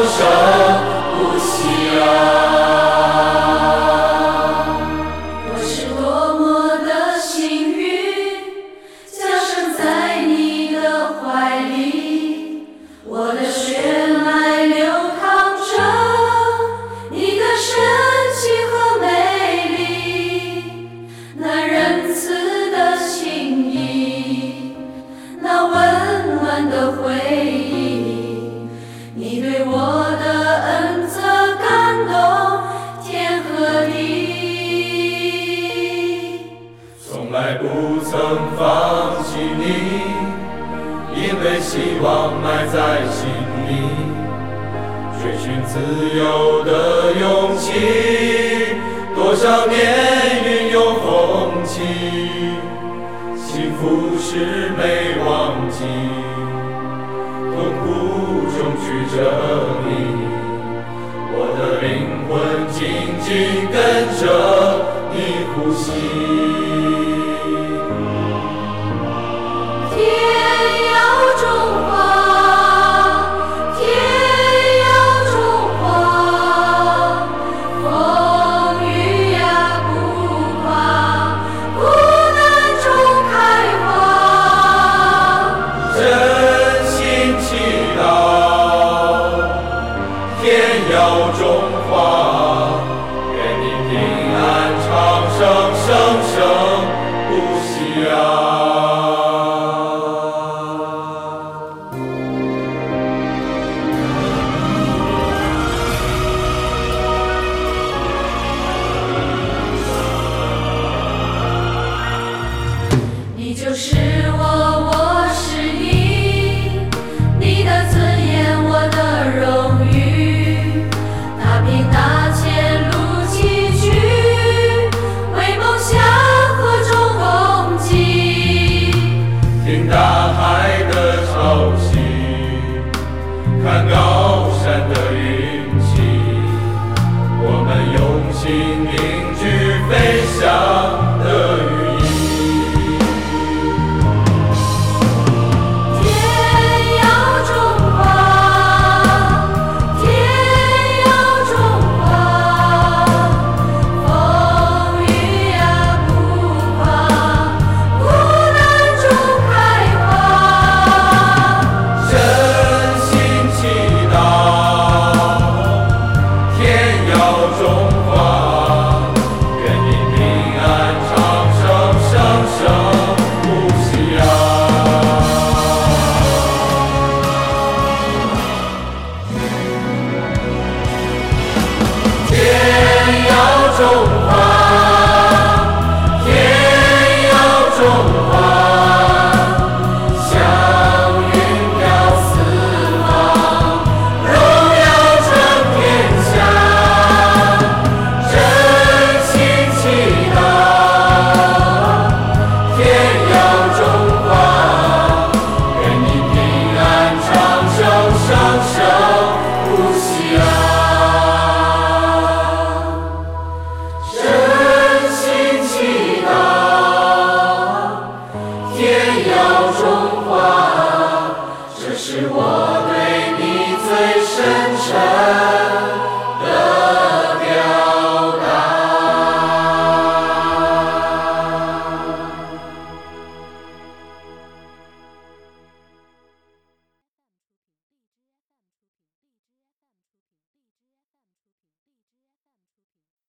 生生不息啊，我是多么的幸运，降生在你的怀里，我的血脉流淌着你的神奇和美丽，那仁慈的情意，那温暖的回忆。不曾放弃你，因为希望埋在心里，追寻自由的勇气，多少年云涌风起，幸福是没忘记，痛苦中曲折你。我的灵魂紧紧跟着你呼吸。天耀中华，天耀中华，风雨呀不怕，苦难中开花。真心祈祷，天耀中华，愿你平安长生，生生就是我，我是你，你的尊严，我的荣誉。踏平大千路崎岖，为梦想和衷共济。听大海的潮汐，看高山的云。是我